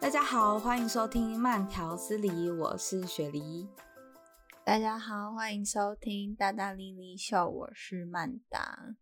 大家好，欢迎收听慢条斯理，我是雪梨。大家好，欢迎收听大大咧咧秀，我是曼达。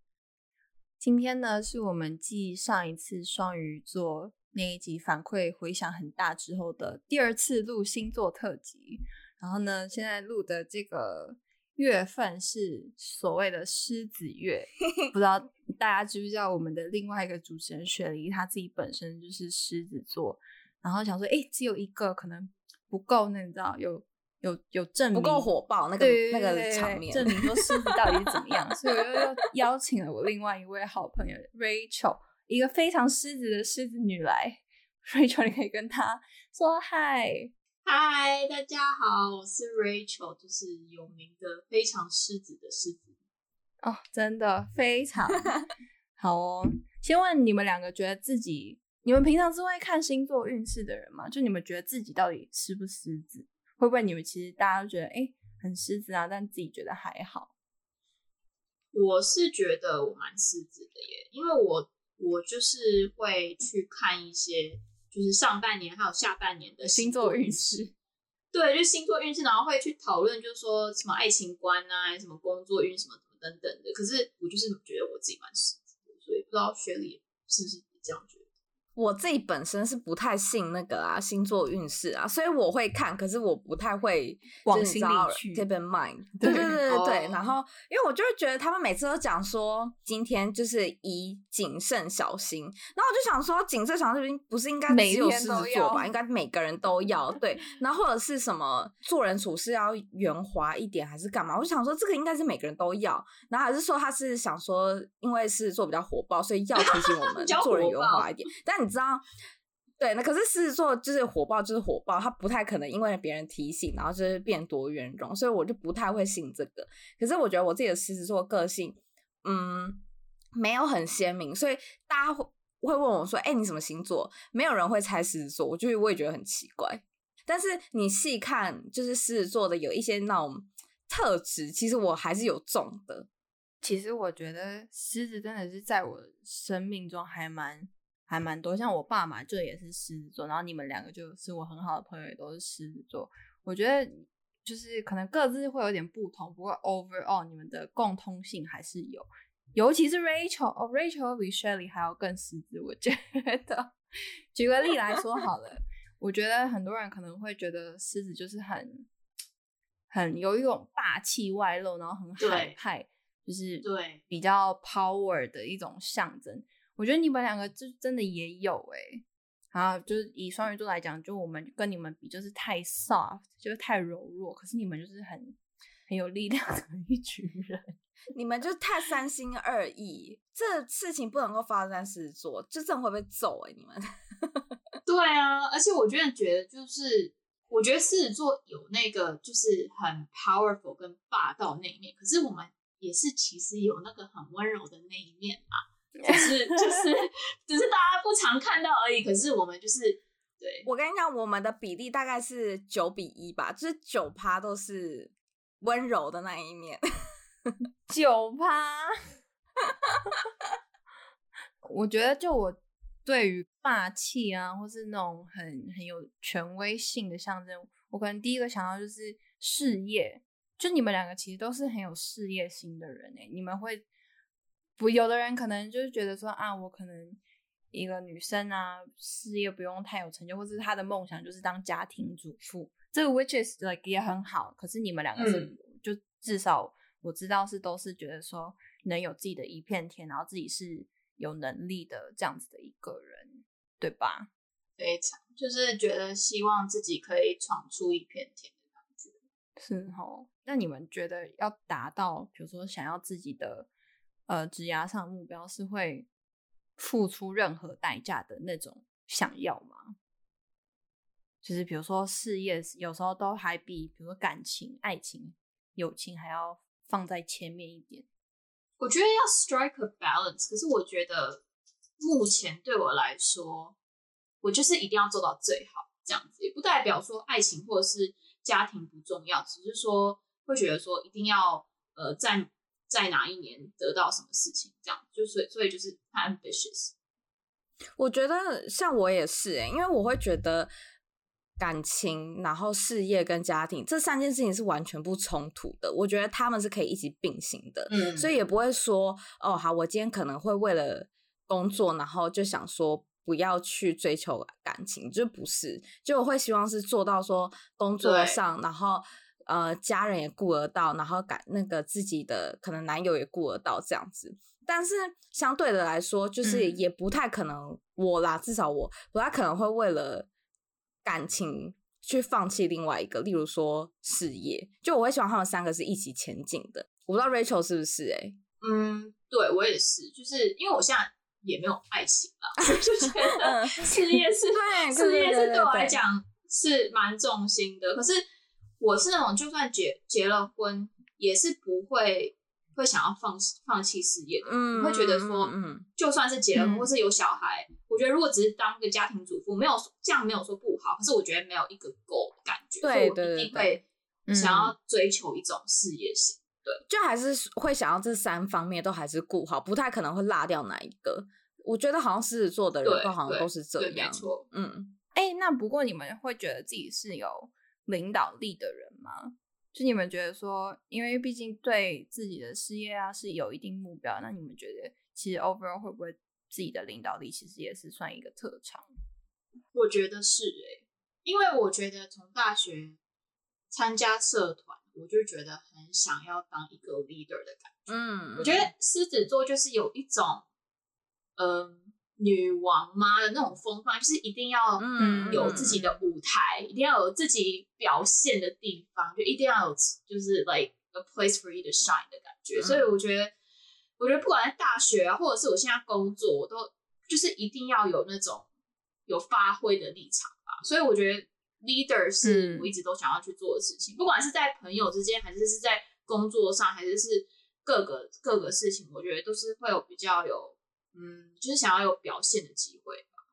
今天呢，是我们继上一次双鱼座那一集反馈回响很大之后的第二次录星座特辑。然后呢，现在录的这个月份是所谓的狮子月，不知道大家知不知道我们的另外一个主持人雪梨，她自己本身就是狮子座。然后想说，哎，只有一个可能不够，那你知道有有有证明不够火爆那个对那个场面，证明说狮子到底是怎么样，所以我又又邀请了我另外一位好朋友 Rachel，一个非常狮子的狮子女来，Rachel 你可以跟她说嗨，嗨，大家好，我是 Rachel，就是有名的非常狮子的狮子哦，真的非常好哦。先问你们两个，觉得自己。你们平常是会看星座运势的人吗？就你们觉得自己到底狮不狮子？会不会你们其实大家都觉得哎、欸、很狮子啊，但自己觉得还好？我是觉得我蛮狮子的耶，因为我我就是会去看一些就是上半年还有下半年的星座运势。对，就星座运势，然后会去讨论，就是说什么爱情观啊，什么工作运什么什么等等的。可是我就是觉得我自己蛮狮子的，所以不知道雪莉是不是也这样觉得？我自己本身是不太信那个啊星座运势啊，所以我会看，可是我不太会往心里去。mind，对对对对对。对 oh. 然后，因为我就会觉得他们每次都讲说今天就是以谨慎小心，然后我就想说谨慎小心不是应该只有狮子座吧？应该每个人都要对。然后或者是什么做人处事要圆滑一点，还是干嘛？我就想说这个应该是每个人都要。然后还是说他是想说因为狮子座比较火爆，所以要提醒我们 做人圆滑一点。但你知道，对，那可是狮子座就是火爆，就是火爆，他不太可能因为别人提醒，然后就是变多圆融，所以我就不太会信这个。可是我觉得我自己的狮子座个性，嗯，没有很鲜明，所以大家会会问我说：“哎、你什么星座？”没有人会猜狮子座，我就我也觉得很奇怪。但是你细看，就是狮子座的有一些那种特质，其实我还是有中的。其实我觉得狮子真的是在我生命中还蛮。还蛮多，像我爸妈就也是狮子座，然后你们两个就是我很好的朋友，也都是狮子座。我觉得就是可能各自会有点不同，不过 overall 你们的共通性还是有，尤其是 Rachel，哦，Rachel 比 Shelly 还要更狮子。我觉得，举个例来说好了，我觉得很多人可能会觉得狮子就是很很有一种霸气外露，然后很海派，就是对比较 power 的一种象征。我觉得你们两个就真的也有哎、欸，啊，就是以双鱼座来讲，就我们跟你们比，就是太 soft，就是太柔弱。可是你们就是很很有力量的一群人，你们就太三心二意。这事情不能够发生在狮子座，就这样会被揍哎、欸！你们。对啊，而且我觉得觉得就是，我觉得狮子座有那个就是很 powerful 跟霸道那一面，可是我们也是其实有那个很温柔的那一面嘛。就是就是，只是大家不常看到而已。可是我们就是，对，我跟你讲，我们的比例大概是九比一吧，就是九趴都是温柔的那一面，九趴。我觉得，就我对于霸气啊，或是那种很很有权威性的象征，我可能第一个想到就是事业。就你们两个其实都是很有事业心的人哎，你们会。不，有的人可能就是觉得说啊，我可能一个女生啊，事业不用太有成就，或者是她的梦想就是当家庭主妇，这个 which is like 也很好。可是你们两个是，嗯、就至少我知道是都是觉得说能有自己的一片天，然后自己是有能力的这样子的一个人，对吧？非常，就是觉得希望自己可以闯出一片天的感觉。是哦，那你们觉得要达到，比如说想要自己的。呃，职涯上的目标是会付出任何代价的那种想要吗？就是比如说事业，有时候都还比比如说感情、爱情、友情还要放在前面一点。我觉得要 strike a balance，可是我觉得目前对我来说，我就是一定要做到最好这样子，也不代表说爱情或者是家庭不重要，只是说会觉得说一定要呃在。在哪一年得到什么事情，这样就所以所以就是太 ambitious。我觉得像我也是哎、欸，因为我会觉得感情、然后事业跟家庭这三件事情是完全不冲突的。我觉得他们是可以一起并行的，嗯，所以也不会说哦，好，我今天可能会为了工作，然后就想说不要去追求感情，就不是，就我会希望是做到说工作上，然后呃家人也顾得到，然后感那个自己的可能男友也顾得到这样子。但是相对的来说，就是也不太可能我啦，嗯、至少我不太可能会为了感情去放弃另外一个，例如说事业。就我会希望他们三个是一起前进的。我不知道 Rachel 是不是、欸？哎，嗯，对我也是，就是因为我现在也没有爱情了，就觉得事业是对，事业是对我来讲是蛮重心的。可是我是那种就算结结了婚，也是不会。会想要放弃放弃事业的，嗯，会觉得说，嗯，就算是结了婚或是有小孩，嗯，我觉得如果只是当一个家庭主妇，没有这样没有说不好，可是我觉得没有一个 goal 的感觉，对，所以我一定会想要追求一种事业型，对，就还是会想要这三方面都还是顾好，不太可能会落掉哪一个。我觉得好像狮子座的人都好像都是这样，没错，嗯，哎，那不过你们会觉得自己是有领导力的人吗？就你们觉得说，因为毕竟对自己的事业啊是有一定目标，那你们觉得其实 overall 会不会自己的领导力其实也是算一个特长？我觉得是诶、欸，因为我觉得从大学参加社团，我就觉得很想要当一个 leader 的感觉。嗯，我觉得狮子座就是有一种，嗯、呃。女王妈的那种风范，就是一定要有自己的舞台，嗯、一定要有自己表现的地方，就一定要有就是 like a place for you to shine 的感觉。嗯、所以我觉得，我觉得不管在大学啊，或者是我现在工作，我都就是一定要有那种有发挥的立场吧。所以我觉得 leader 是我一直都想要去做的事情，嗯、不管是在朋友之间，还是是在工作上，还是是各个各个事情，我觉得都是会有比较有。嗯，就是想要有表现的机会吧。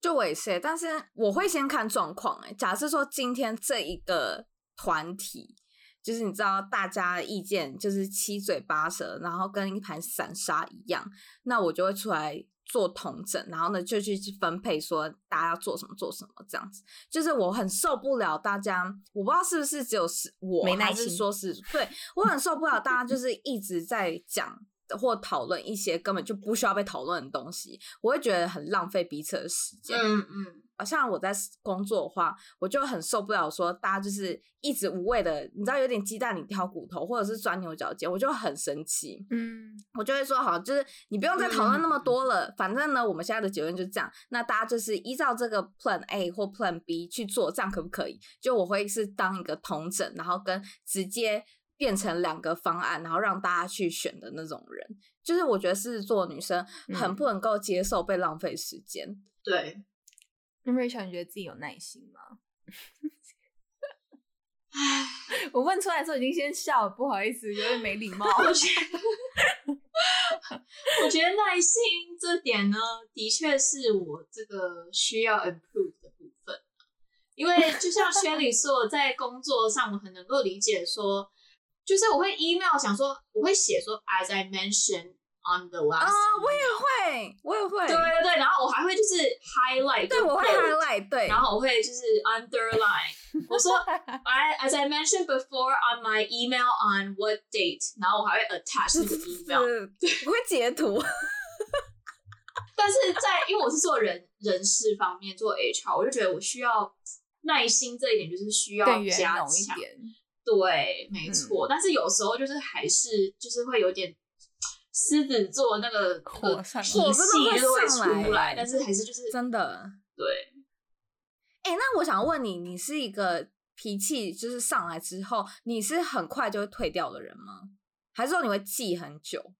就我也是，但是我会先看状况。哎，假设说今天这一个团体，就是你知道大家的意见就是七嘴八舌，然后跟一盘散沙一样，那我就会出来做统整，然后呢就去分配说大家要做什么做什么这样子。就是我很受不了大家，我不知道是不是只有是我，没耐心，还是说是对我很受不了大家就是一直在讲。或讨论一些根本就不需要被讨论的东西，我会觉得很浪费彼此的时间。嗯嗯，像我在工作的话，我就很受不了说大家就是一直无谓的，你知道有点鸡蛋里挑骨头，或者是钻牛角尖，我就很生气。嗯，我就会说好，就是你不用再讨论那么多了，嗯、反正呢，我们现在的结论就是这样。那大家就是依照这个 Plan A 或 Plan B 去做，这样可不可以？就我会是当一个统整，然后跟直接。变成两个方案，然后让大家去选的那种人，就是我觉得狮子座女生很不能够接受被浪费时间。嗯、对，那 Rachel 你觉得自己有耐心吗？我问出来的时候已经先笑了，不好意思，有点没礼貌。我觉得，我觉得耐心这点呢，的确是我这个需要 improve 的部分。因为就像薛里说，在工作上我很能够理解说。就是我会 email 想说，我会写说，as I mentioned on the last，啊，uh, 我也会，我也会，对对对，然后我还会就是 highlight，对，我会 highlight，对，然后我会就是 underline，我说，I as I mentioned before on my email on what date，然后我还会 attach 那个 email，对，我会截图，但是在因为我是做人人事方面做 HR，我就觉得我需要耐心这一点，就是需要加强一点。对，没错，嗯、但是有时候就是还是就是会有点狮子座那个火脾气都会出来，但是还是就是真的对。哎、欸，那我想问你，你是一个脾气就是上来之后，你是很快就会退掉的人吗？还是说你会记很久？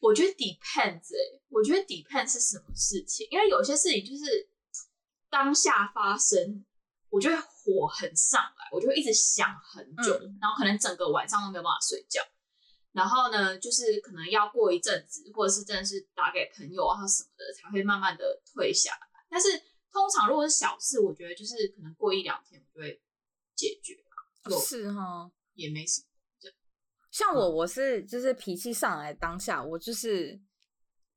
我觉得 depends，哎、欸，我觉得 depends 是什么事情，因为有些事情就是当下发生。我就会火很上来，我就会一直想很久，嗯、然后可能整个晚上都没有办法睡觉。然后呢，就是可能要过一阵子，或者是真的是打给朋友啊什么的，才会慢慢的退下来。但是通常如果是小事，我觉得就是可能过一两天我就会解决了。是哈，也没什么。像我，我是就是脾气上来当下，我就是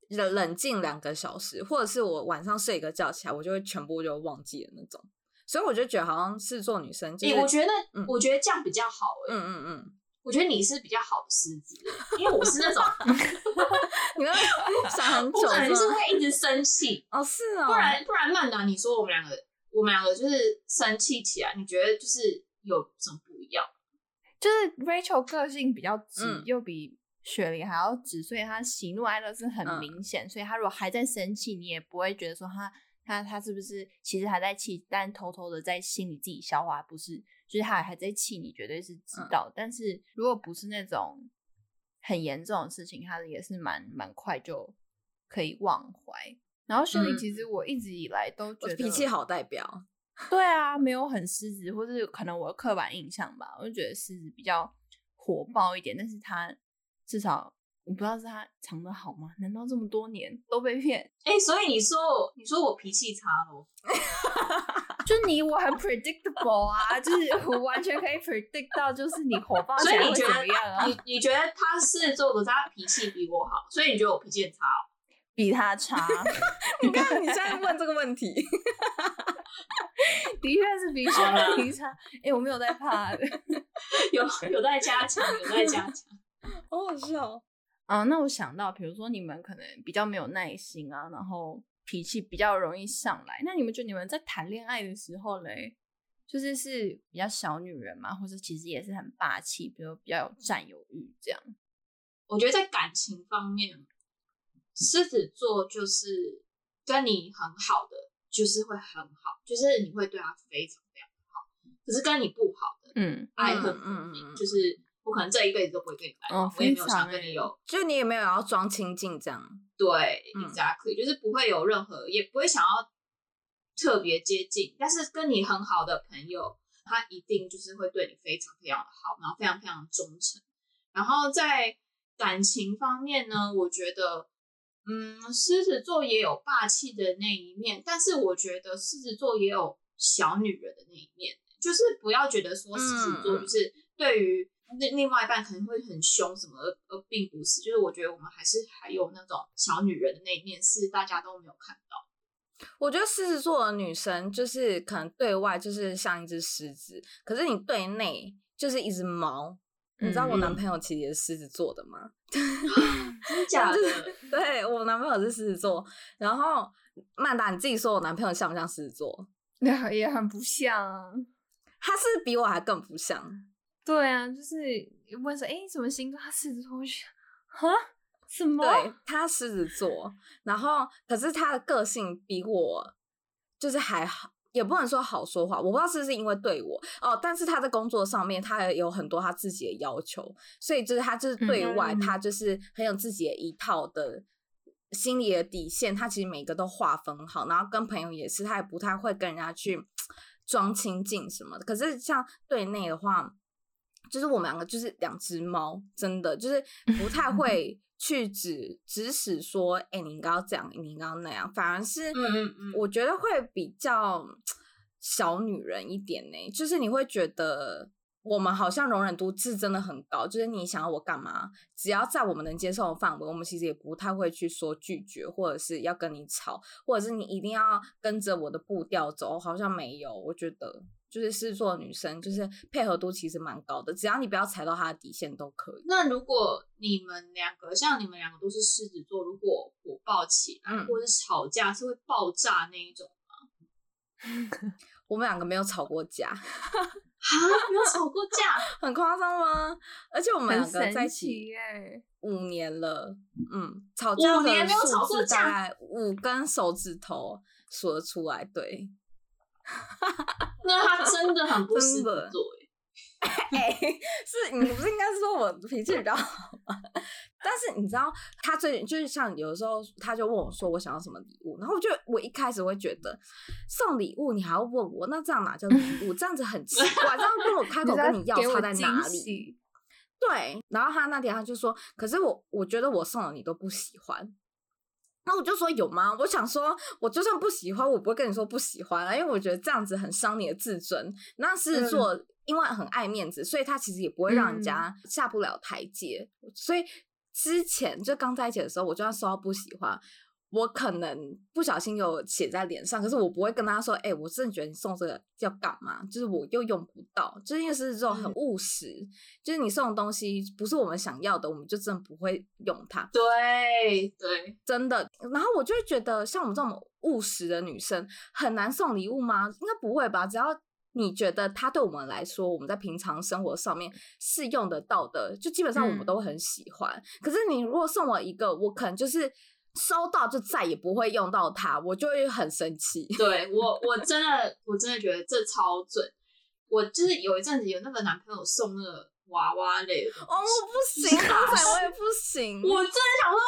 冷冷静两个小时，或者是我晚上睡一个觉起来，我就会全部就忘记了那种。所以我就觉得好像是做女生，就是，我觉得，嗯、我觉得这样比较好，欸。嗯嗯嗯，我觉得你是比较好的狮子，因为我是那种，你们 想很久，我可能是会一直生气哦，是啊，不然不然曼达，你说我们两个，我们两个就是生气起来，你觉得就是有什么不一样？就是 Rachel 个性比较直，嗯、又比雪梨还要直，所以她喜怒哀乐是很明显，嗯、所以她如果还在生气，你也不会觉得说她。他他是不是其实还在气，但偷偷的在心里自己消化，不是？就是他还在气，你绝对是知道。嗯、但是如果不是那种很严重的事情，他也是蛮蛮快就可以忘怀。然后雪梨其实我一直以来都觉得脾气好代表，对啊，没有很狮子，或是可能我的刻板印象吧，我就觉得狮子比较火爆一点，但是他至少。我不知道是他藏的好吗？难道这么多年都被骗？哎、欸，所以你说我，你说我脾气差喽？就你我很 predictable 啊，就是我完全可以 predict 到，就是你火爆起来会怎么样啊？你你觉得他是做的，他脾气比我好，所以你觉得我脾气很差？比他差？你看你现在问这个问题，的确是比雪梨差。哎、欸，我没有在怕的，有有在加强，有在加强，好好笑。啊，那我想到，比如说你们可能比较没有耐心啊，然后脾气比较容易上来。那你们觉得你们在谈恋爱的时候嘞，就是是比较小女人嘛，或者其实也是很霸气，比如比较有占有欲这样？我觉得在感情方面，狮子座就是跟你很好的，就是会很好，就是你会对他非常非常好。可是跟你不好的，嗯，爱恨分明，就是。我可能这一辈子都不会跟你来往，哦、我也没有想跟你有，就你也没有要装亲近这样。对、嗯、，exactly，就是不会有任何，也不会想要特别接近。但是跟你很好的朋友，他一定就是会对你非常非常的好，然后非常非常忠诚。然后在感情方面呢，我觉得，嗯，狮子座也有霸气的那一面，但是我觉得狮子座也有小女人的那一面，就是不要觉得说狮子座就是对于。另另外一半可能会很凶什么，而而并不是，就是我觉得我们还是还有那种小女人的那一面，是大家都没有看到。我觉得狮子座的女生就是可能对外就是像一只狮子，可是你对内就是一只猫。嗯、你知道我男朋友其实也是狮子座的吗？真的假的？对，我男朋友是狮子座，然后曼达你自己说我男朋友像不像狮子座？也很不像啊，他是比我还更不像。对啊，就是问说，哎，什么星座？他狮子座，我去，哈？什么？对，他狮子座，然后可是他的个性比我就是还好，也不能说好说话。我不知道是不是因为对我哦，但是他在工作上面，他也有很多他自己的要求，所以就是他就是对外，嗯、他就是很有自己的一套的心理的底线，他其实每个都划分好，然后跟朋友也是，他也不太会跟人家去装亲近什么的。可是像对内的话。就是我们两个就是两只猫，真的就是 不太会去指指使说，哎、欸，你应该要这样，你应该要那样，反而是我觉得会比较小女人一点呢。就是你会觉得我们好像容忍度是真的很高，就是你想要我干嘛，只要在我们能接受的范围，我们其实也不太会去说拒绝，或者是要跟你吵，或者是你一定要跟着我的步调走，好像没有，我觉得。就是狮子座的女生，就是配合度其实蛮高的，只要你不要踩到她的底线都可以。那如果你们两个像你们两个都是狮子座，如果火爆起来，嗯、或者是吵架，是会爆炸那一种吗？我们两个没有吵过架，哈，没有吵过架，很夸张吗？而且我们两个在一起五年了，嗯，吵架五年没有吵过架，大概五根手指头数得出来，对。那他真的很不狮子座哎、欸，是你不是应该是说我脾气比较好吗？但是你知道，他最近就是像有的时候，他就问我说我想要什么礼物，然后我就我一开始会觉得送礼物你还要问我，那这样哪叫礼物？这样子很奇怪，这样跟我开口 跟你要差在哪里？对，然后他那天他就说，可是我我觉得我送了你都不喜欢。然后我就说有吗？我想说，我就算不喜欢，我不会跟你说不喜欢啊，因为我觉得这样子很伤你的自尊。那狮子座因为很爱面子，所以他其实也不会让人家下不了台阶。嗯、所以之前就刚在一起的时候，我就算说到不喜欢。我可能不小心有写在脸上，可是我不会跟他说，哎、欸，我真的觉得你送这个要干嘛？就是我又用不到，就是因为是这种很务实，嗯、就是你送的东西不是我们想要的，我们就真的不会用它。对对，真的。然后我就会觉得，像我们这种务实的女生，很难送礼物吗？应该不会吧？只要你觉得它对我们来说，我们在平常生活上面是用得到的，就基本上我们都很喜欢。嗯、可是你如果送我一个，我可能就是。收到就再也不会用到它，我就会很生气。对我，我真的，我真的觉得这超准。我就是有一阵子有那个男朋友送那个娃娃类的，哦，我不行，刚才我也不行。我真的想说，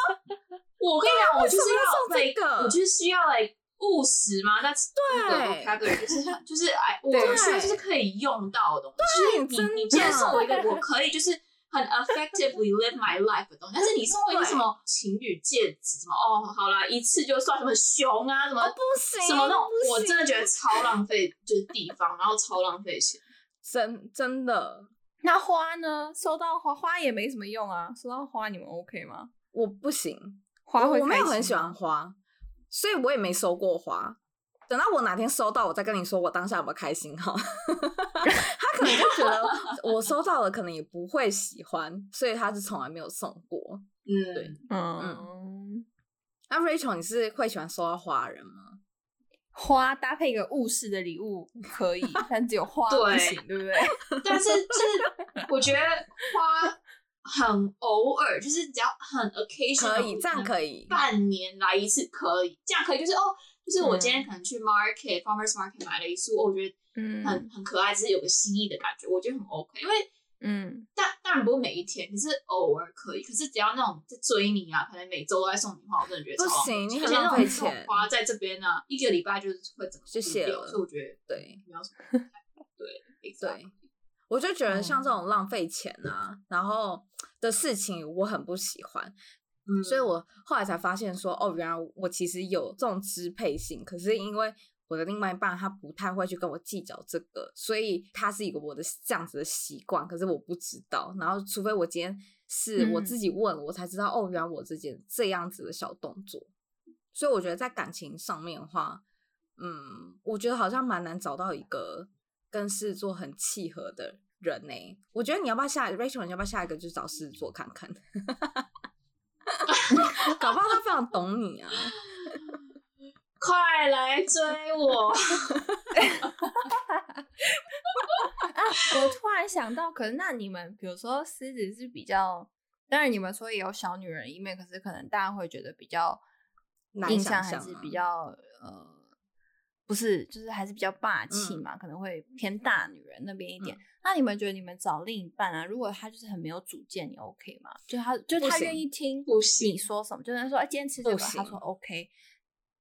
我跟你讲，我就是要送这个，我就是需要来务实嘛。但是对，他对，就是就是哎，我需要就是可以用到的东西。就是你你今天送我一个，我可以就是。很 effectively live my life 的东西，但是你送我一个什么情侣戒指，什么哦，好啦，一次就算什么熊啊，什么、哦、不行，什么那种，我真的觉得超浪费，就是地方，然后超浪费钱，真真的。那花呢？收到花花也没什么用啊。收到花你们 OK 吗？我不行，花会我没有很喜欢花，所以我也没收过花。等到我哪天收到，我再跟你说我当下有没有开心哈。他可能就觉得我收到了，可能也不会喜欢，所以他是从来没有送过。嗯，对，嗯嗯。那 Rachel，你是会喜欢收到花人吗？花搭配一个务实的礼物可以，但只有花不行，对，对不对？但是就是我觉得花很偶尔，就是只要很 occasion 可以，这样可以，半年来一次可以，这样可以，就是哦。就是我今天可能去 market、嗯、farmers market 买了一束，我觉得很、嗯、很可爱，只是有个心意的感觉，我觉得很 OK。因为嗯，但当然不是每一天，可是偶尔可以。可是只要那种在追你啊，可能每周都在送你花，我真的觉得超不行，你很浪费钱。花在这边呢、啊，一个礼拜就是会怎么谢谢了，所以我觉得对，没有什么 对对，对，我就觉得像这种浪费钱啊，嗯、然后的事情，我很不喜欢。嗯，所以我后来才发现说，哦，原来我其实有这种支配性，可是因为我的另外一半他不太会去跟我计较这个，所以他是一个我的这样子的习惯，可是我不知道。然后，除非我今天是我自己问，我才知道，哦，原来我这件这样子的小动作。所以我觉得在感情上面的话，嗯，我觉得好像蛮难找到一个跟狮子座很契合的人呢、欸。我觉得你要不要下 Rachel，你要不要下一个就找狮子座看看？搞不好他非常懂你啊！快来追我！啊，我突然想到，可是那你们，比如说狮子是比较，当然你们说也有小女人一面，可是可能大家会觉得比较印象还是比较呃。不是，就是还是比较霸气嘛，嗯、可能会偏大女人那边一点。嗯、那你们觉得你们找另一半啊，如果他就是很没有主见，你 OK 吗？就他，就他愿意听你说什么，就是说，哎，今天吃这个，他说 OK，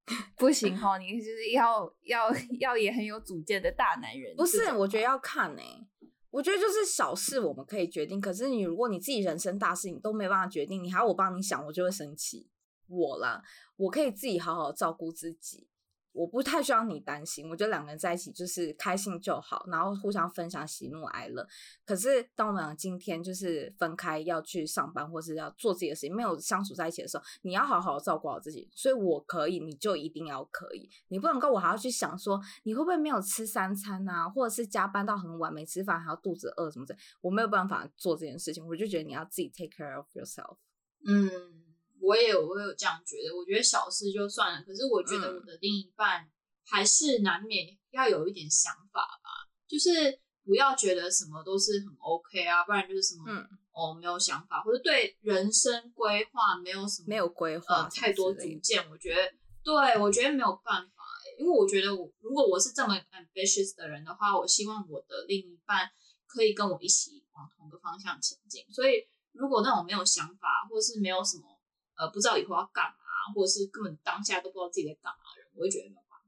不行哈，你就是要要要也很有主见的大男人。不是，我觉得要看呢、欸。我觉得就是小事我们可以决定，可是你如果你自己人生大事你都没办法决定，你还要我帮你想，我就会生气。我啦，我可以自己好好照顾自己。我不太需要你担心，我觉得两个人在一起就是开心就好，然后互相分享喜怒哀乐。可是当我们俩今天就是分开要去上班，或是要做自己的事情，没有相处在一起的时候，你要好好照顾好自己。所以我可以，你就一定要可以，你不能够我还要去想说你会不会没有吃三餐啊，或者是加班到很晚没吃饭还要肚子饿什么的，我没有办法做这件事情。我就觉得你要自己 take care of yourself。嗯。我也有，我有这样觉得。我觉得小事就算了，可是我觉得我的另一半还是难免要有一点想法吧，就是不要觉得什么都是很 OK 啊，不然就是什么、嗯、哦没有想法，或者对人生规划没有什么没有规划、呃、太多主见。我觉得，对我觉得没有办法，因为我觉得我如果我是这么 ambitious 的人的话，我希望我的另一半可以跟我一起往同个方向前进。所以如果那种没有想法，或是没有什么。呃，不知道以后要干嘛，或者是根本当下都不知道自己在干嘛的人，我会觉得没有办法。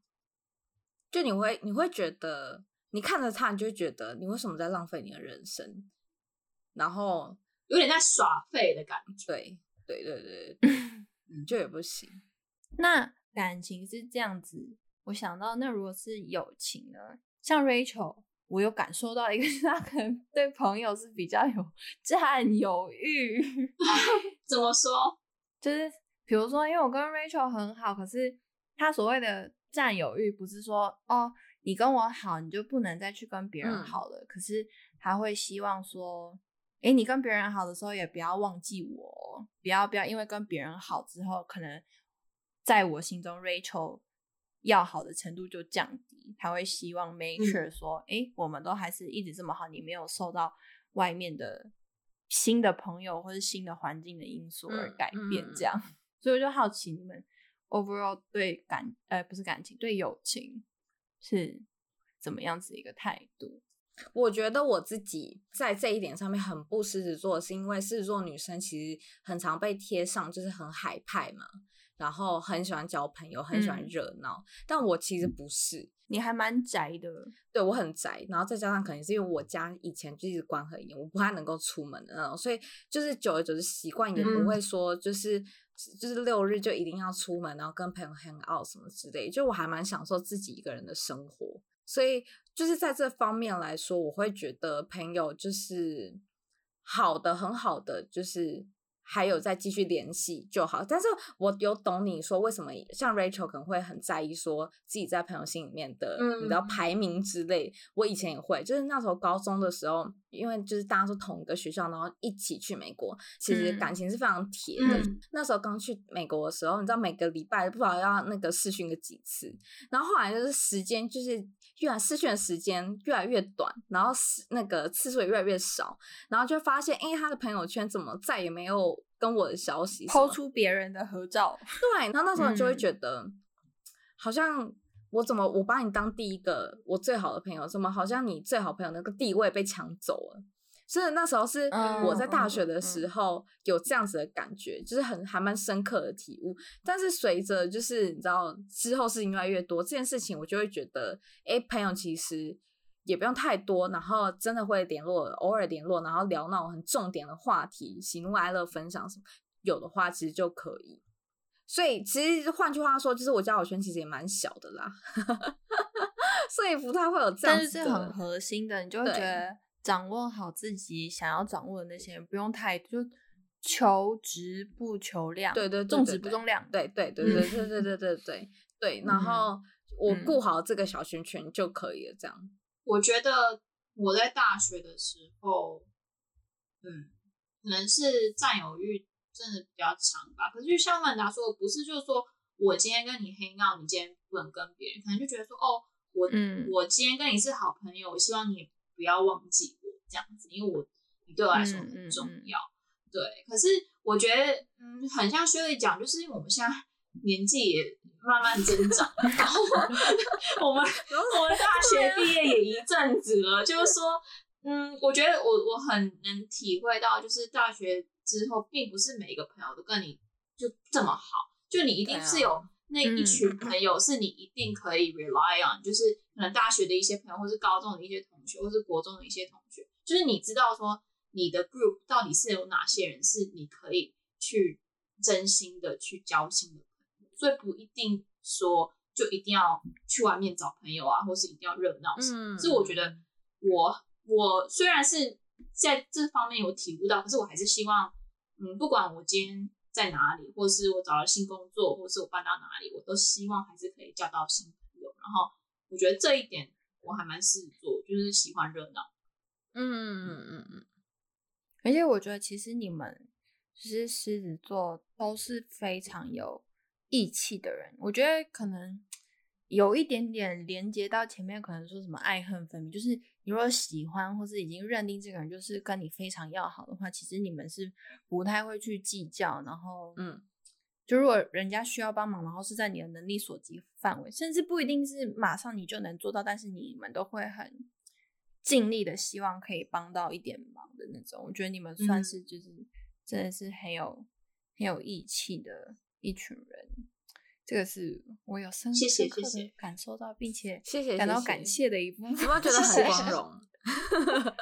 就你会，你会觉得，你看着他，你就会觉得，你为什么在浪费你的人生？然后有点在耍废的感觉。对，对，对，对，嗯，就也不行。那感情是这样子，我想到那如果是友情呢？像 Rachel，我有感受到一个，他可能对朋友是比较有 占有欲。怎么说？就是比如说，因为我跟 Rachel 很好，可是他所谓的占有欲，不是说哦，你跟我好，你就不能再去跟别人好了。嗯、可是他会希望说，诶，你跟别人好的时候，也不要忘记我，不要不要，因为跟别人好之后，可能在我心中 Rachel 要好的程度就降低。他会希望 make sure 说，诶、嗯，我们都还是一直这么好，你没有受到外面的新的朋友或是新的环境的因素而改变，这样。嗯嗯、所以我就好奇你们 overall 对感，呃，不是感情，对友情是怎么样子一个态度？我觉得我自己在这一点上面很不狮子座，是因为狮子座女生其实很常被贴上就是很海派嘛，然后很喜欢交朋友，很喜欢热闹。嗯、但我其实不是，你还蛮宅的。对，我很宅，然后再加上可能是因为我家以前就一直关很严，我不太能够出门的那种，所以就是久而久之习惯也不会说就是、嗯、就是六日就一定要出门，然后跟朋友 hang out 什么之类。就我还蛮享受自己一个人的生活，所以。就是在这方面来说，我会觉得朋友就是好的，很好的，就是。还有再继续联系就好，但是我有懂你说为什么像 Rachel 可能会很在意说自己在朋友心里面的，嗯、你知道排名之类。我以前也会，就是那时候高中的时候，因为就是大家是同一个学校，然后一起去美国，其实感情是非常铁的。嗯、那时候刚去美国的时候，你知道每个礼拜不知道要那个试训个几次，然后后来就是时间就是越来试训的时间越来越短，然后那个次数也越来越少，然后就发现，哎，他的朋友圈怎么再也没有。跟我的消息抛出别人的合照，对，然后那时候你就会觉得，嗯、好像我怎么我把你当第一个我最好的朋友，怎么好像你最好朋友那个地位被抢走了？所以那时候是我在大学的时候有这样子的感觉，嗯、就是很还蛮深刻的体悟。但是随着就是你知道之后事情越来越多，这件事情我就会觉得，哎，朋友其实。也不用太多，然后真的会联络，偶尔联络，然后聊那种很重点的话题，喜怒哀乐分享什么，有的话其实就可以。所以其实换句话说，就是我交友圈其实也蛮小的啦，所以不太会有这样子。但是是很核心的，你就会觉得掌握好自己想要掌握的那些，不用太就求质不求量，对对，重质不重量，对对对对对对对对对对对。然后我顾好这个小圈圈就可以了，这样。我觉得我在大学的时候，嗯，可能是占有欲真的比较强吧。可是就像曼达说的，不是就是说我今天跟你 hang out，你今天不能跟别人，可能就觉得说，哦，我、嗯、我今天跟你是好朋友，我希望你不要忘记我这样子，因为我你对我来说很重要。嗯嗯嗯、对，可是我觉得，嗯，很像薛瑞讲，就是因为我们现在年纪也。慢慢增长，然后我们 我们大学毕业也一阵子了，就是说，嗯，我觉得我我很能体会到，就是大学之后，并不是每一个朋友都跟你就这么好，就你一定是有那一群朋友是你一定可以 rely on，就是可能大学的一些朋友，或是高中的一些同学，或是国中的一些同学，就是你知道说你的 group 到底是有哪些人是你可以去真心的去交心的朋友。所以不一定说就一定要去外面找朋友啊，或是一定要热闹。嗯，所以我觉得我我虽然是在这方面有体悟到，可是我还是希望，嗯，不管我今天在哪里，或是我找到新工作，或是我搬到哪里，我都希望还是可以交到新朋友。然后我觉得这一点我还蛮狮子座，就是喜欢热闹。嗯嗯嗯嗯，而且我觉得其实你们其实狮子座都是非常有。义气的人，我觉得可能有一点点连接到前面，可能说什么爱恨分明。就是你如果喜欢或是已经认定这个人就是跟你非常要好的话，其实你们是不太会去计较。然后，嗯，就如果人家需要帮忙，然后是在你的能力所及范围，甚至不一定是马上你就能做到，但是你们都会很尽力的希望可以帮到一点忙的那种。我觉得你们算是就是真的是很有、嗯、很有义气的。一群人，这个是我有深深刻的感受到，并且感到感谢的一部分。有没有觉得 很光荣？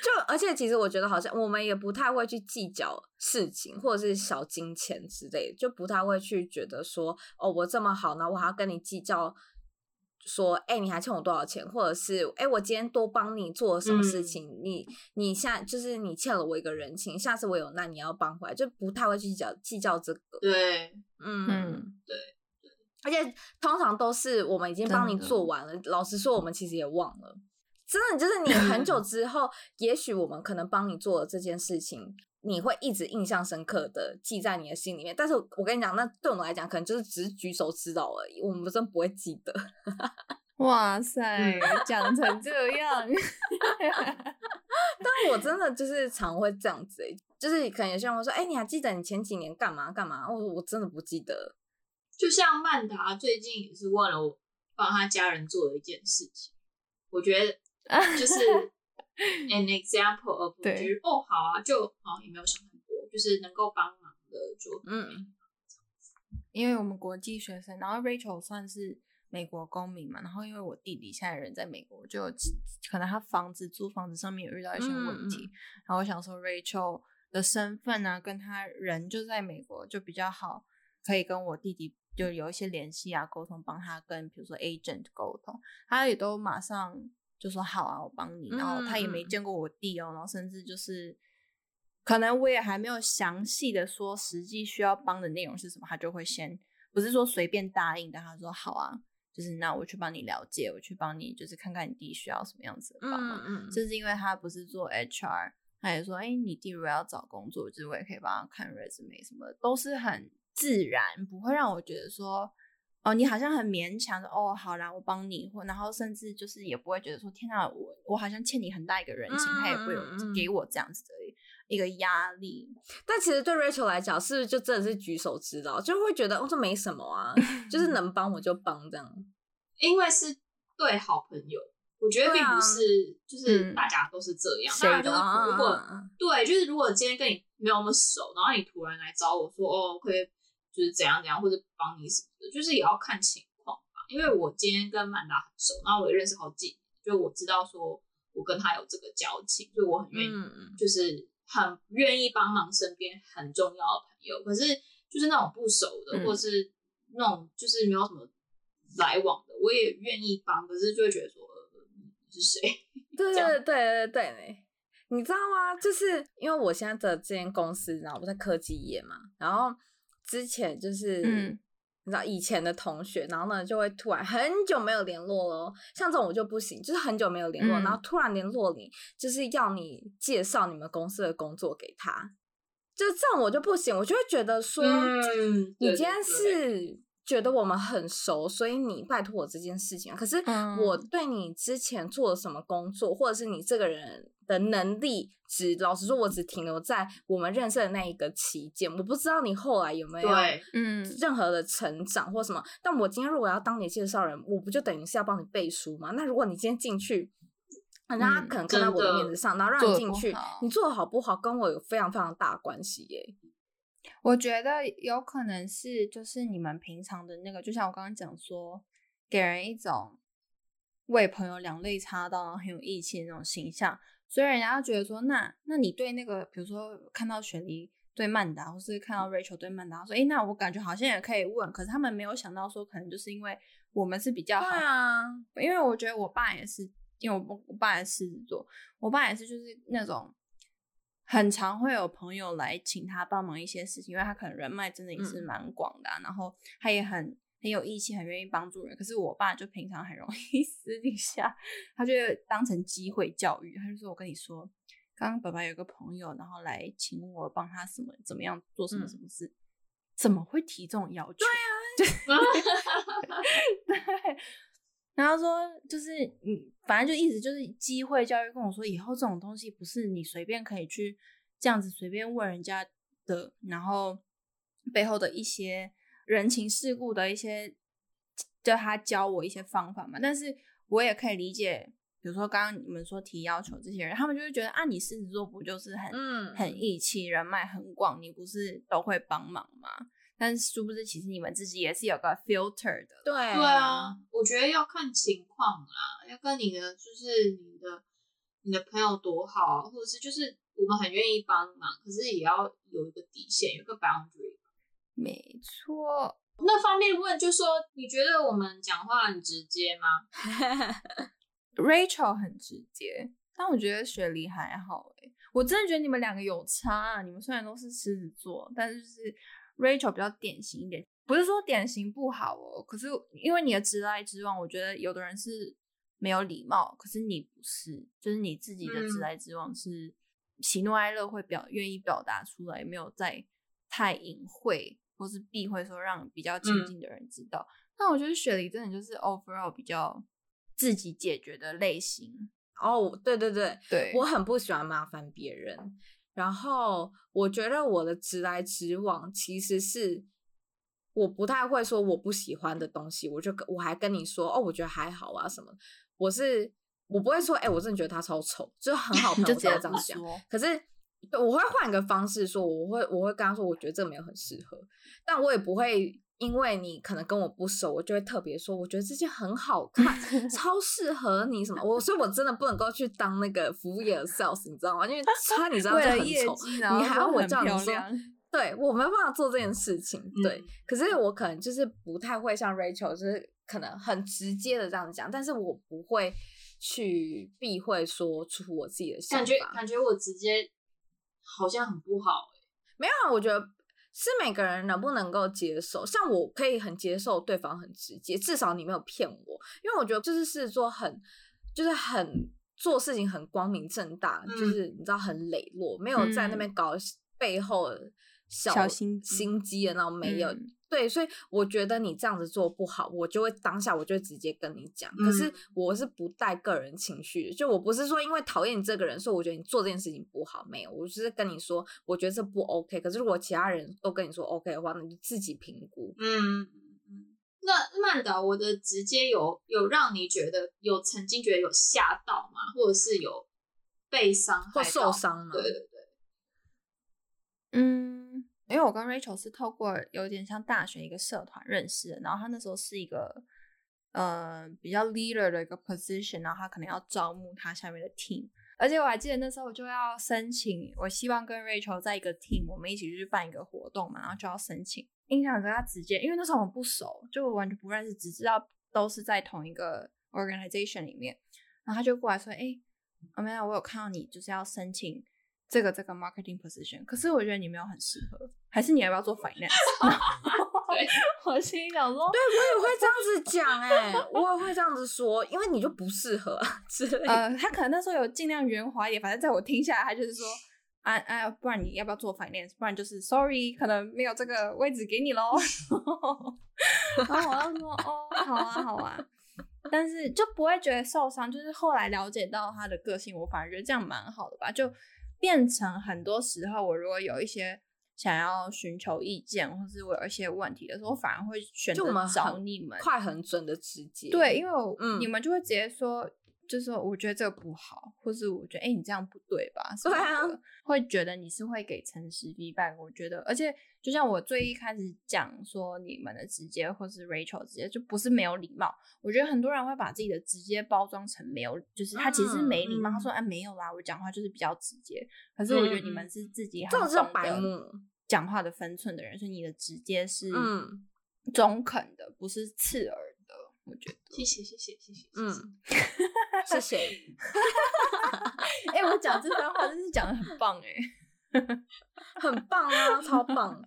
就而且其实我觉得好像我们也不太会去计较事情或者是小金钱之类的，就不太会去觉得说哦，我这么好呢，我还要跟你计较。说，哎、欸，你还欠我多少钱？或者是，哎、欸，我今天多帮你做了什么事情？嗯、你，你下就是你欠了我一个人情，下次我有难你要帮回来，就不太会去计较计较这个。对，嗯，对，对，而且通常都是我们已经帮你做完了。老实说，我们其实也忘了。真的，就是你很久 之后，也许我们可能帮你做了这件事情。你会一直印象深刻的记在你的心里面，但是我跟你讲，那对我们来讲，可能就是只是举手之劳而已，我们真不会记得。哇塞，讲成这样，但我真的就是常会这样子，就是可能有些人会说，哎、欸，你还记得你前几年干嘛干嘛？我说我真的不记得。就像曼达最近也是为了我帮他家人做了一件事情，我觉得就是。An example of 我觉得哦，好啊，就好也没有想很多，就是能够帮忙的就嗯，因为我们国际学生，然后 Rachel 算是美国公民嘛，然后因为我弟弟现在人在美国，就可能他房子租房子上面有遇到一些问题，嗯、然后我想说 Rachel 的身份呢、啊，跟他人就在美国就比较好，可以跟我弟弟就有一些联系啊，沟通，帮他跟比如说 agent 沟通，他也都马上。就说好啊，我帮你。然后他也没见过我弟哦，然后甚至就是，可能我也还没有详细的说实际需要帮的内容是什么，他就会先不是说随便答应，但他说好啊，就是那我去帮你了解，我去帮你，就是看看你弟需要什么样子的帮忙。嗯嗯。就是因为他不是做 HR，他也说，哎，你弟如果要找工作，就是我也可以帮他看 resume 什么的，都是很自然，不会让我觉得说。哦，你好像很勉强的哦，好啦，我帮你，或然后甚至就是也不会觉得说，天哪，我我好像欠你很大一个人情，嗯、他也不会有给我这样子的一个压力。但其实对 Rachel 来讲，是不是就真的是举手之劳，就会觉得哦，这没什么啊，就是 能帮我就帮这样。因为是对好朋友，我觉得并不是、啊、就是大家都是这样。当然、嗯、就是如果、啊、对，就是如果今天跟你没有那么熟，然后你突然来找我说哦，可以。就是怎样怎样，或者帮你什么的，就是也要看情况吧。因为我今天跟曼达很熟，然后我也认识好几年，就我知道说我跟他有这个交情，所以我很愿意，嗯、就是很愿意帮忙身边很重要的朋友。可是就是那种不熟的，嗯、或是那种就是没有什么来往的，我也愿意帮。可是就会觉得说，你是谁？对对对对对，你知道吗？就是因为我现在的这间公司，然后我在科技业嘛，然后。之前就是，嗯、你知道以前的同学，然后呢就会突然很久没有联络了，像这种我就不行，就是很久没有联络，嗯、然后突然联络你，就是要你介绍你们公司的工作给他，就这样我就不行，我就会觉得说，嗯、你今天是。觉得我们很熟，所以你拜托我这件事情。可是我对你之前做了什么工作，或者是你这个人的能力，只老实说，我只停留在我们认识的那一个期间。我不知道你后来有没有嗯任何的成长或什么。但我今天如果要当你介绍人，我不就等于是要帮你背书吗？那如果你今天进去，人家可能看到我的面子上，然后让你进去，你做的好不好，跟我有非常非常大的关系耶。我觉得有可能是，就是你们平常的那个，就像我刚刚讲说，给人一种为朋友两肋插刀，然后很有义气的那种形象，所以人家觉得说，那那你对那个，比如说看到雪梨对曼达，或是看到 Rachel 对曼达，说，诶，那我感觉好像也可以问，可是他们没有想到说，可能就是因为我们是比较好，对啊，因为我觉得我爸也是，因为我我爸也是狮子座，我爸也是就是那种。很常会有朋友来请他帮忙一些事情，因为他可能人脉真的也是蛮广的，啊，嗯、然后他也很很有义气，很愿意帮助人。可是我爸就平常很容易 私底下，他就当成机会教育，他就说：“我跟你说，刚刚爸爸有个朋友，然后来请我帮他什么怎么样做什么什么事，嗯、怎么会提这种要求？”对啊，对。然后说，就是你，反正就意思就是机会教育跟我说，以后这种东西不是你随便可以去这样子随便问人家的，然后背后的一些人情世故的一些，叫他教我一些方法嘛。但是我也可以理解，比如说刚刚你们说提要求这些人，他们就会觉得啊，你狮子座不就是很、嗯、很义气，人脉很广，你不是都会帮忙吗？但是殊不知，其实你们自己也是有个 filter 的。对对啊，我觉得要看情况啦，要跟你的就是你的你的朋友多好，或者是就是我们很愿意帮忙，可是也要有一个底线，有个 boundary。没错。那方便问，就说你觉得我们讲话很直接吗？Rachel 很直接，但我觉得雪梨还好诶。我真的觉得你们两个有差啊。你们虽然都是狮子座，但是就是 Rachel 比较典型一点。不是说典型不好哦，可是因为你的直来直往，我觉得有的人是没有礼貌，可是你不是，就是你自己的直来直往是喜怒哀乐会表愿意表达出来，没有在太隐晦。或是避讳说让比较亲近的人知道，那、嗯、我觉得雪梨真的就是 overall 比较自己解决的类型。哦。对对对。对，我很不喜欢麻烦别人，然后我觉得我的直来直往其实是我不太会说我不喜欢的东西，我就我还跟你说哦，我觉得还好啊什么，我是我不会说哎、欸，我真的觉得他超丑，就很好 朋友就直接这样讲，可是。对，我会换一个方式说，我会我会跟他说，我觉得这个没有很适合，但我也不会因为你可能跟我不熟，我就会特别说，我觉得这件很好看，超适合你什么，我所以，我真的不能够去当那个服务业的 sales，你知道吗？因为他你知道就很丑，你还要我叫你说，对，我没办法做这件事情，对，嗯、可是我可能就是不太会像 Rachel，就是可能很直接的这样讲，但是我不会去避讳说出我自己的想法，感觉感觉我直接。好像很不好哎、欸，没有啊，我觉得是每个人能不能够接受。像我可以很接受对方很直接，至少你没有骗我，因为我觉得就是狮子座很，就是很做事情很光明正大，嗯、就是你知道很磊落，没有在那边搞背后小，小心心机的那种没有。嗯对，所以我觉得你这样子做不好，我就会当下我就会直接跟你讲。嗯、可是我是不带个人情绪的，就我不是说因为讨厌你这个人，所以我觉得你做这件事情不好，没有，我就是跟你说，我觉得这不 OK。可是如果其他人都跟你说 OK 的话，那你就自己评估。嗯嗯。那曼岛，我的直接有有让你觉得有曾经觉得有吓到吗？或者是有被伤害或受伤吗？对对对。嗯。因为我跟 Rachel 是透过有点像大学一个社团认识的，然后他那时候是一个呃比较 leader 的一个 position，然后他可能要招募他下面的 team，而且我还记得那时候我就要申请，我希望跟 Rachel 在一个 team，我们一起去办一个活动嘛，然后就要申请。印象中他直接，因为那时候我们不熟，就完全不认识，只知道都是在同一个 organization 里面，然后他就过来说：“哎，Amanda，我有看到你就是要申请。”这个这个 marketing position，可是我觉得你没有很适合，还是你要不要做 finance？对，我心里想说，对我也会这样子讲哎、欸，我也会这样子说，因为你就不适合之类的。呃，他可能那时候有尽量圆滑一点，反正在我听下来，他就是说，啊啊，不然你要不要做 finance？不然就是 sorry，可能没有这个位置给你喽。然后我要说，哦，好啊，好啊，但是就不会觉得受伤。就是后来了解到他的个性，我反而觉得这样蛮好的吧，就。变成很多时候，我如果有一些想要寻求意见，或是我有一些问题的时候，我反而会选择找你们，快、很准的直接。对，因为我、嗯、你们就会直接说。就是说，我觉得这个不好，或是我觉得，哎、欸，你这样不对吧？对啊，会觉得你是会给诚实 feedback。我觉得，而且就像我最一开始讲说，你们的直接或是 Rachel 直接，就不是没有礼貌。我觉得很多人会把自己的直接包装成没有，就是他其实是没礼貌。嗯、他说，哎，没有啦，我讲话就是比较直接。可是我觉得你们是自己很懂得讲话的分寸的人，所以你的直接是中肯的，不是刺耳的。我觉得，谢谢，谢谢，谢谢，嗯。谢谢。哎、欸，我讲这番话真是讲的很棒哎、欸，很棒啊，超棒。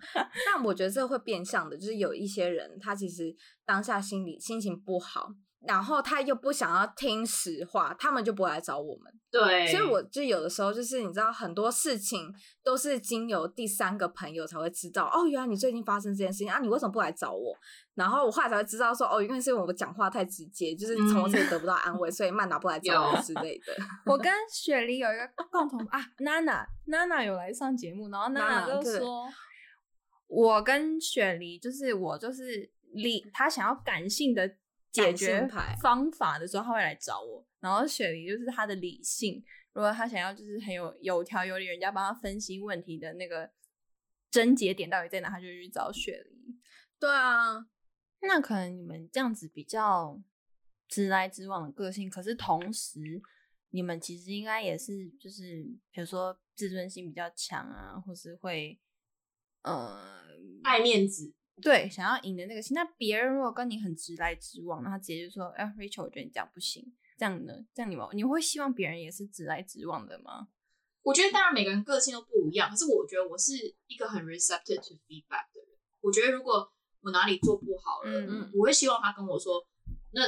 但我觉得这会变相的，就是有一些人，他其实当下心里心情不好。然后他又不想要听实话，他们就不会来找我们。对，所以我就有的时候就是你知道，很多事情都是经由第三个朋友才会知道。哦，原来你最近发生这件事情啊，你为什么不来找我？然后我后来才会知道说，哦，因为是因为我讲话太直接，就是从我这里得不到安慰，嗯、所以曼达不来找我之类的。我跟雪梨有一个共同啊，娜娜，娜娜有来上节目，然后娜娜就说，我跟雪梨就是我就是理，他想要感性的。解决方法的时候，他会来找我。然后雪梨就是他的理性，如果他想要就是很有有条有理，人家帮他分析问题的那个症结点到底在哪，他就去找雪梨。对啊，那可能你们这样子比较直来直往的个性，可是同时你们其实应该也是，就是比如说自尊心比较强啊，或是会呃爱面子，对，想要赢的那个心。那别人如果跟你很直来直往，那他直接就说：“哎，Rachel，我觉得你这样不行。”这样呢？这样你们你会希望别人也是直来直往的吗？我觉得当然每个人个性都不一样，可是我觉得我是一个很 receptive to feedback 的人。我觉得如果我哪里做不好了，嗯，我会希望他跟我说。那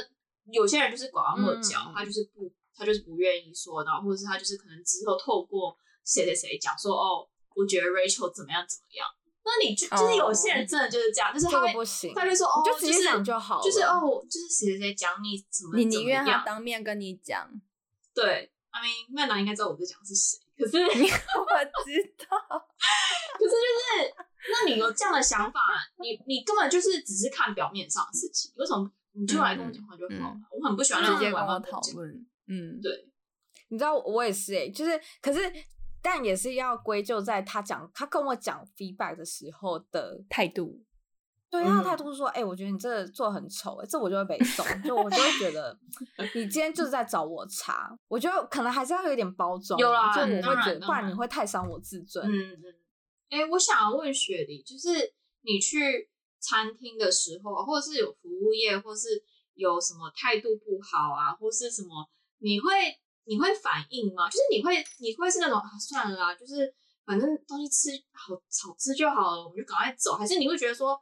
有些人就是拐弯抹角，他就是不，他就是不愿意说，然后或者是他就是可能之后透过谁谁谁讲说，哦，我觉得 Rachel 怎么样怎么样。那你就就是有些人真的就是这样，就是他会不行，他就说哦，就直接讲就好，就是哦，就是谁谁谁讲你怎么，你宁愿他当面跟你讲。对，I mean，麦娜应该知道我在讲是谁。可是 我知道，你有这样的想法，你你根本就是只是看表面上的事情，为什么你就来跟我讲话就好了？我很不喜欢直接跟我讨论。嗯，对，你知道我也是哎，就是，可是但也是要归咎在他讲，他跟我讲 feedback 的时候的态度。对，他的态度是说，哎、欸，我觉得你这做的很丑，哎，这我就会被送，就我就会觉得 你今天就是在找我茬。我觉得可能还是要有一点包装，有啦，就我会觉得，不然你会太伤我自尊。嗯嗯。哎、我想要问雪梨，就是你去餐厅的时候，或者是有服务业，或是有什么态度不好啊，或是什么，你会你会反应吗？就是你会你会是那种、啊、算了啦，就是反正东西吃好好吃就好了，我们就赶快走，还是你会觉得说？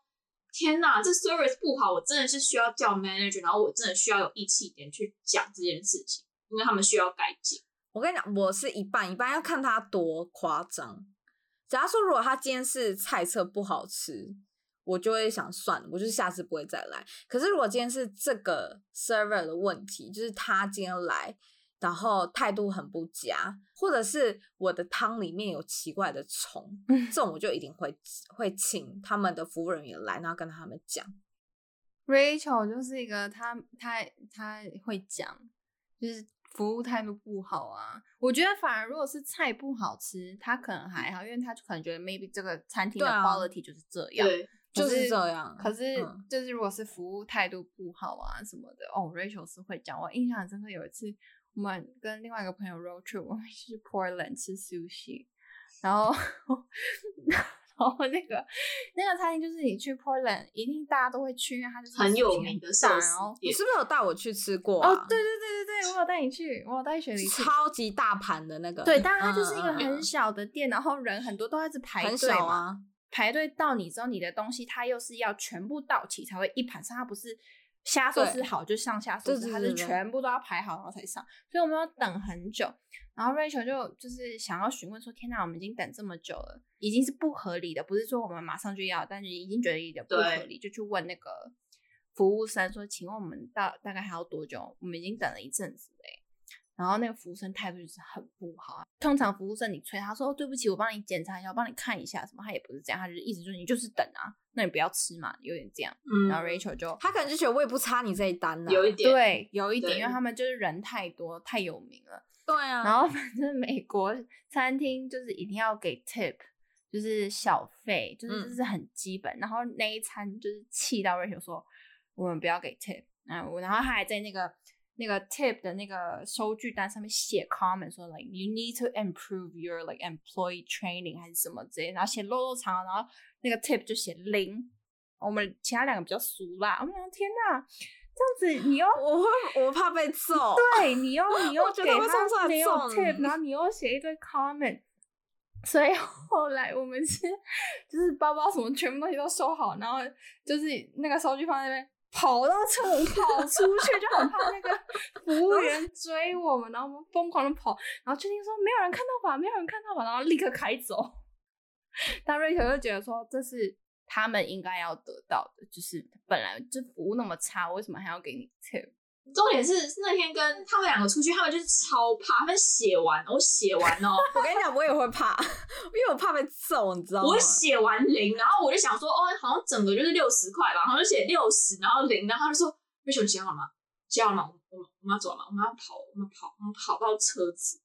天呐，这 service 不好，我真的是需要叫 manager，然后我真的需要有义气一点去讲这件事情，因为他们需要改进。我跟你讲，我是一半一半，要看他多夸张。假如说，如果他今天是菜色不好吃，我就会想算了，我就是下次不会再来。可是如果今天是这个 server 的问题，就是他今天来。然后态度很不佳，或者是我的汤里面有奇怪的虫，这种我就一定会会请他们的服务人员来，然后跟他们讲。Rachel 就是一个他他他会讲，就是服务态度不好啊。我觉得反而如果是菜不好吃，他可能还好，因为他可能觉得 maybe 这个餐厅的 quality 就是这样，对，就是这样。可是就是如果是服务态度不好啊什么的，哦，Rachel 是会讲。我印象很深刻，有一次。我们跟另外一个朋友 road trip，我们去 Portland 吃 sushi，然后然 后那个那个餐厅就是你去 Portland 一定大家都会去，因为它就是很有名的寿司。你是不是有带我去吃过？哦，对对对对对，我有带你去，我有带雪梨去。超级大盘的那个，对，但是它就是一个很小的店，然后人很多，都在这排队嘛，排队到你之后，你的东西它又是要全部到齐才会一盘上，它不是。虾寿司好就上下寿司，它是全部都要排好然后才上，所以我们要等很久。然后 Rachel 就就是想要询问说：“天哪，我们已经等这么久了，已经是不合理的，不是说我们马上就要，但是已经觉得有点不合理，就去问那个服务生说：‘请问我们到大概还要多久？我们已经等了一阵子嘞。’然后那个服务生态度就是很不好。通常服务生你催他说：‘对不起，我帮你检查一下，我帮你看一下什么。’他也不是这样，他就是意思就是你就是等啊。”那你不要吃嘛，有点这样。嗯，然后 Rachel 就他可能就觉得我也不差你这一单了，有一点，对，有一点，因为他们就是人太多，太有名了。对啊。然后反正美国餐厅就是一定要给 tip，就是小费，就是这是很基本。然后那一餐就是气到 Rachel 说，我们不要给 tip。然后，然后他还在那个那个 tip 的那个收据单上面写 comment 说，like you need to improve your like employee training 还是什么之类，然后写落落长，然后。那个 tip 就写零，我们其他两个比较俗啦。我们想天哪，这样子你又我会我怕被揍，对你又你又 给他没有 tip，然后你又写一堆 comment，所以后来我们是就是包包什么全部东西都收好，然后就是那个收据放在那边，跑到车门跑出去，就很怕那个服务员追我们，然后我们疯狂的跑，然后确定说没有人看到吧，没有人看到吧，然后立刻开走。但瑞秋就觉得说，这是他们应该要得到的，就是本来就服务那么差，为什么还要给你钱重点是那天跟他们两个出去，他们就是超怕，他们写完，我写完哦，我跟你讲，我也会怕，因为我怕被揍，你知道吗？我写完零，然后我就想说，哦，好像整个就是六十块吧，然后就写六十，然后零，然后他就说，为什么写好了吗？写好了吗？我们我们要走了吗？我们要跑，我们跑，我们跑到车子。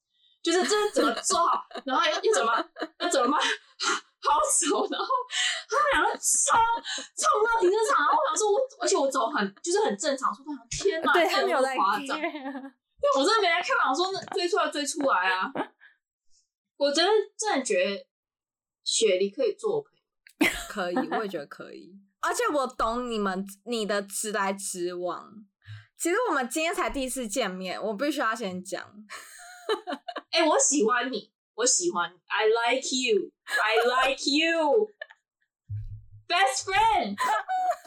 就是就是怎么做好，然后又又怎么又怎么 好好丑，然后他们两个冲冲到停车场，然后我想说我，而且我走很就是很正常，说天哪，对，这么夸张，对，我真的没来开玩笑，说那追出来追出来啊！我真的真的觉得雪梨可以做，可以，我也觉得可以。而且我懂你们你的直来直往。其实我们今天才第一次见面，我必须要先讲。哎、欸，我喜欢你，我喜欢，I like you，I like you，best friend。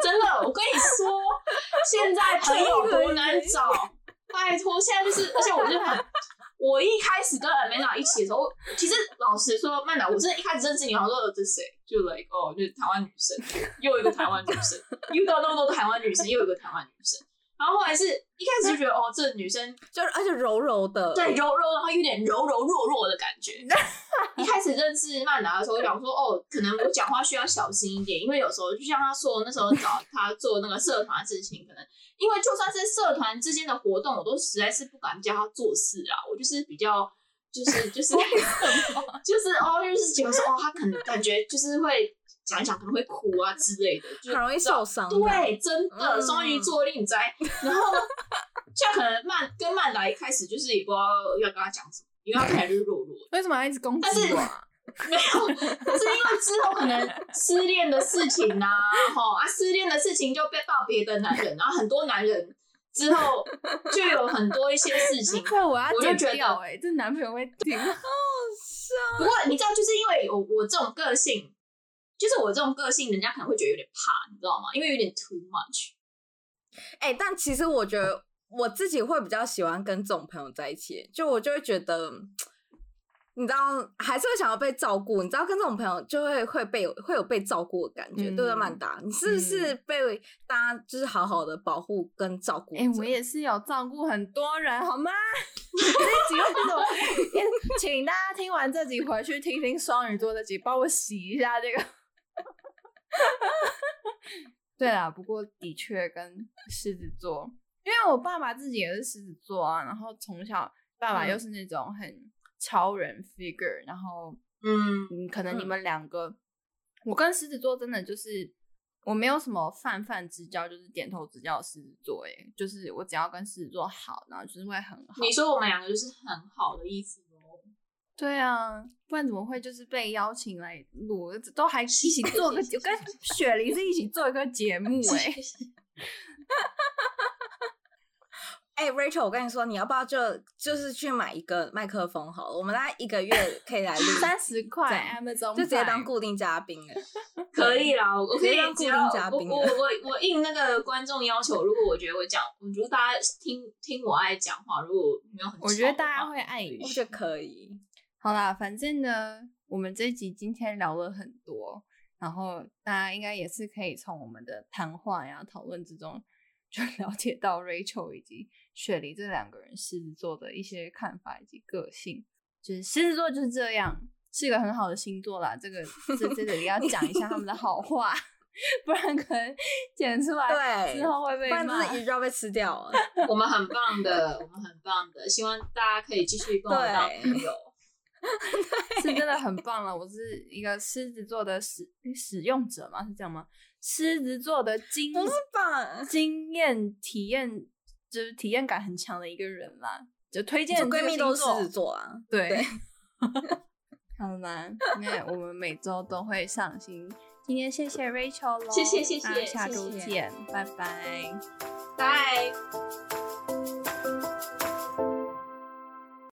真的，我跟你说，现在朋友多难找，拜托，现在就是，而且我就很，我一开始跟 Amanda 一起的时候，其实老实说，曼达，我真的一开始认识你，好像说这是谁，就 like 哦，就是台湾女生，又一个台湾女生，遇到那么多台湾女生，又一个台湾女生。然后后来是一开始就觉得哦，这女生就是而且柔柔的，对，柔柔，然后有点柔柔弱弱的感觉。一开始认识曼达的时候，我想说哦，可能我讲话需要小心一点，因为有时候就像他说，那时候找他做那个社团的事情，可能因为就算是社团之间的活动，我都实在是不敢叫他做事啊。我就是比较就是就是 就是哦，就是觉得说哦，他可能感觉就是会。讲一讲可能会哭啊之类的，就很容易受伤。对，真的双鱼座令在。然后 像可能曼跟曼达一开始就是也不知道要跟他讲什么，因为他看起来就是弱弱。为什么要一直攻击我？没有，是因为之后可能失恋的事情呐，哈啊，失恋的事情就被爆别的男人，然后很多男人之后就有很多一些事 情。我要我就觉得，哎，这男朋友会挺好笑。不过你知道，就是因为我我这种个性。就是我这种个性，人家可能会觉得有点怕，你知道吗？因为有点 too much。哎、欸，但其实我觉得我自己会比较喜欢跟这种朋友在一起，就我就会觉得。你知道，还是会想要被照顾。你知道，跟这种朋友就会会被会有被照顾的感觉，嗯、对不对，曼达？你是不是被大家就是好好的保护跟照顾？哎、欸，我也是有照顾很多人，好吗？这集 请大家听完这集回去听听双鱼座的集，帮我洗一下这个。对啦，不过的确跟狮子座，因为我爸爸自己也是狮子座啊，然后从小爸爸又是那种很。嗯超人 figure，然后嗯，可能你们两个，嗯、我跟狮子座真的就是我没有什么泛泛之交，就是点头之交的狮子座，哎，就是我只要跟狮子座好，然后就是会很好。你说我们两个就是很好的意思哦？对啊，不然怎么会就是被邀请来录，都还一起做个，跟雪梨是一起做一个节目，哎。哎、欸、，Rachel，我跟你说，你要不要就就是去买一个麦克风好了？我们大概一个月可以来录三十块，Amazon 就直接当固定嘉宾了。可以啦，我可以当固定嘉宾。我我我应那个观众要求，如果我觉得我讲，我觉得大家听听我爱讲话，如果没有很，我觉得大家会爱你，就可以。好啦，反正呢，我们这一集今天聊了很多，然后大家应该也是可以从我们的谈话呀、讨论之中，就 了解到 Rachel 以及。雪梨这两个人狮子座的一些看法以及个性，就是狮子座就是这样，是一个很好的星座啦。这个这这里要讲一下他们的好话，不然可能剪出来之后会被骂，不然一就要被吃掉了。我们很棒的，我们很棒的，希望大家可以继续跟我们当朋友，是真的很棒了。我是一个狮子座的使使用者嘛，是这样吗？狮子座的经不是吧？经验体验。就是体验感很强的一个人啦，就推荐闺蜜都是狮子座啊。对，对 好啦，那我们每周都会上新。今天谢谢 Rachel 喽，谢谢谢谢，下周见，拜拜，拜。